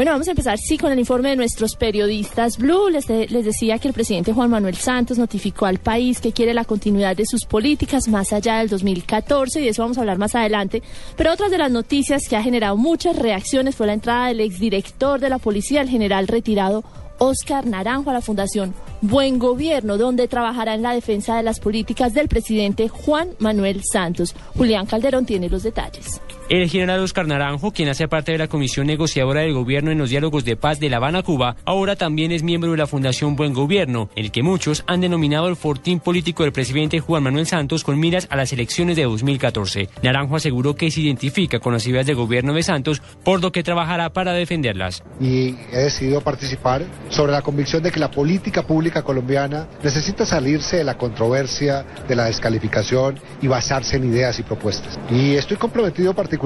Bueno, vamos a empezar, sí, con el informe de nuestros periodistas Blue. Les, les decía que el presidente Juan Manuel Santos notificó al país que quiere la continuidad de sus políticas más allá del 2014 y de eso vamos a hablar más adelante. Pero otras de las noticias que ha generado muchas reacciones fue la entrada del exdirector de la policía, el general retirado Oscar Naranjo, a la Fundación Buen Gobierno, donde trabajará en la defensa de las políticas del presidente Juan Manuel Santos. Julián Calderón tiene los detalles. El general Oscar Naranjo, quien hace parte de la comisión negociadora del gobierno en los diálogos de paz de La Habana, Cuba, ahora también es miembro de la Fundación Buen Gobierno, el que muchos han denominado el fortín político del presidente Juan Manuel Santos con miras a las elecciones de 2014. Naranjo aseguró que se identifica con las ideas de gobierno de Santos, por lo que trabajará para defenderlas. y he decidido participar sobre la convicción de que la política pública colombiana necesita salirse de la controversia, de la descalificación y basarse en ideas y propuestas. Y estoy comprometido particularmente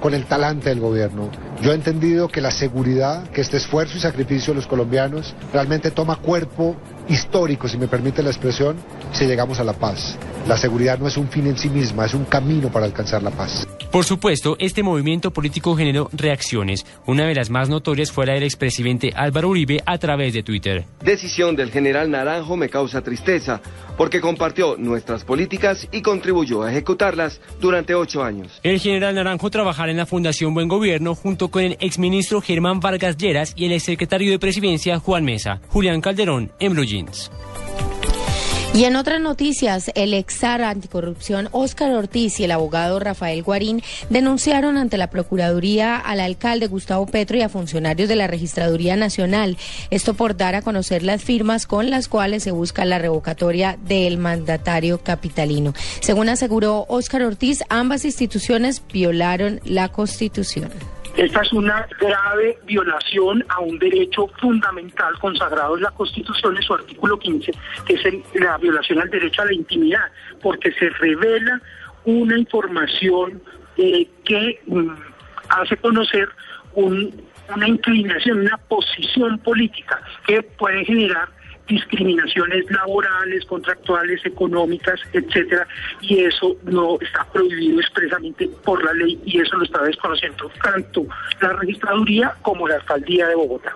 con el talante del gobierno. Yo he entendido que la seguridad, que este esfuerzo y sacrificio de los colombianos realmente toma cuerpo histórico, si me permite la expresión, si llegamos a la paz. La seguridad no es un fin en sí misma, es un camino para alcanzar la paz. Por supuesto, este movimiento político generó reacciones. Una de las más notorias fue la del expresidente Álvaro Uribe a través de Twitter. Decisión del general Naranjo me causa tristeza porque compartió nuestras políticas y contribuyó a ejecutarlas durante ocho años. El general Naranjo trabajará en la Fundación Buen Gobierno junto con el exministro Germán Vargas Lleras y el exsecretario de Presidencia Juan Mesa. Julián Calderón en Blue Jeans. Y en otras noticias, el exar anticorrupción Óscar Ortiz y el abogado Rafael Guarín denunciaron ante la Procuraduría al alcalde Gustavo Petro y a funcionarios de la Registraduría Nacional. Esto por dar a conocer las firmas con las cuales se busca la revocatoria del mandatario capitalino. Según aseguró Óscar Ortiz, ambas instituciones violaron la Constitución. Esta es una grave violación a un derecho fundamental consagrado en la Constitución en su artículo 15, que es la violación al derecho a la intimidad, porque se revela una información eh, que mm, hace conocer un- una inclinación, una posición política que puede generar discriminaciones laborales, contractuales, económicas, etcétera, y eso no está prohibido expresamente por la ley y eso lo está desconociendo tanto la registraduría como la alcaldía de Bogotá.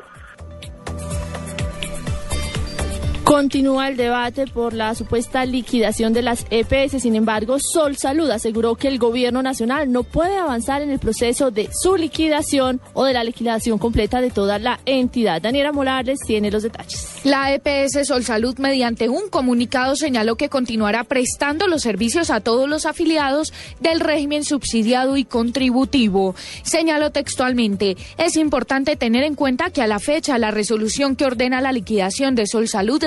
Continúa el debate por la supuesta liquidación de las EPS. Sin embargo, Sol Salud aseguró que el gobierno nacional no puede avanzar en el proceso de su liquidación o de la liquidación completa de toda la entidad. Daniela Morales tiene los detalles. La EPS Sol Salud, mediante un comunicado, señaló que continuará prestando los servicios a todos los afiliados del régimen subsidiado y contributivo. Señaló textualmente, es importante tener en cuenta que a la fecha la resolución que ordena la liquidación de Sol Salud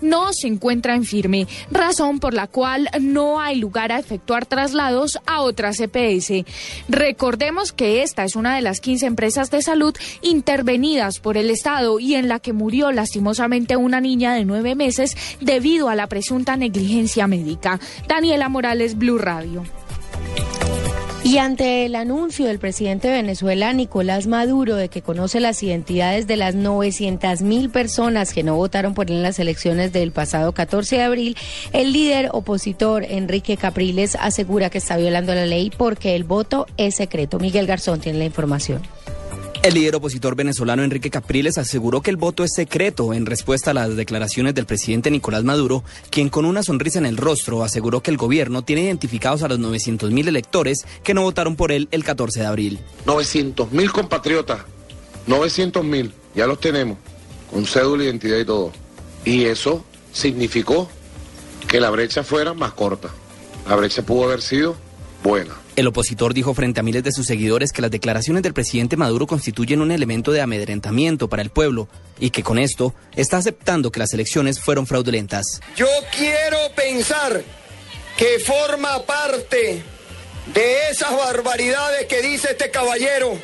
No se encuentra en firme, razón por la cual no hay lugar a efectuar traslados a otras EPS. Recordemos que esta es una de las 15 empresas de salud intervenidas por el Estado y en la que murió lastimosamente una niña de nueve meses debido a la presunta negligencia médica. Daniela Morales, Blue Radio. Y ante el anuncio del presidente de Venezuela, Nicolás Maduro, de que conoce las identidades de las 900 mil personas que no votaron por él en las elecciones del pasado 14 de abril, el líder opositor Enrique Capriles asegura que está violando la ley porque el voto es secreto. Miguel Garzón tiene la información. El líder opositor venezolano Enrique Capriles aseguró que el voto es secreto en respuesta a las declaraciones del presidente Nicolás Maduro, quien con una sonrisa en el rostro aseguró que el gobierno tiene identificados a los 900 mil electores que no votaron por él el 14 de abril. 900 mil compatriotas, 900 mil, ya los tenemos, con cédula, identidad y todo. Y eso significó que la brecha fuera más corta. La brecha pudo haber sido buena. El opositor dijo frente a miles de sus seguidores que las declaraciones del presidente Maduro constituyen un elemento de amedrentamiento para el pueblo y que con esto está aceptando que las elecciones fueron fraudulentas. Yo quiero pensar que forma parte de esas barbaridades que dice este caballero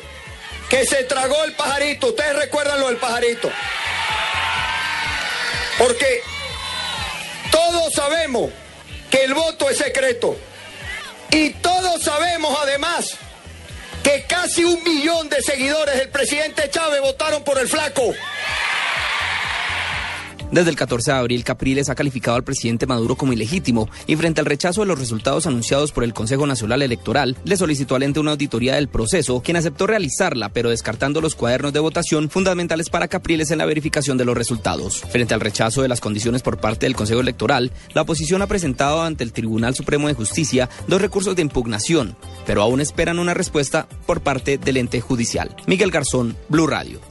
que se tragó el pajarito. Ustedes recuerdan lo del pajarito. Porque todos sabemos que el voto es secreto. Y todos sabemos además que casi un millón de seguidores del presidente Chávez votaron por el flaco. Desde el 14 de abril, Capriles ha calificado al presidente Maduro como ilegítimo y frente al rechazo de los resultados anunciados por el Consejo Nacional Electoral, le solicitó al ente una auditoría del proceso, quien aceptó realizarla, pero descartando los cuadernos de votación fundamentales para Capriles en la verificación de los resultados. Frente al rechazo de las condiciones por parte del Consejo Electoral, la oposición ha presentado ante el Tribunal Supremo de Justicia dos recursos de impugnación, pero aún esperan una respuesta por parte del ente judicial. Miguel Garzón, Blue Radio.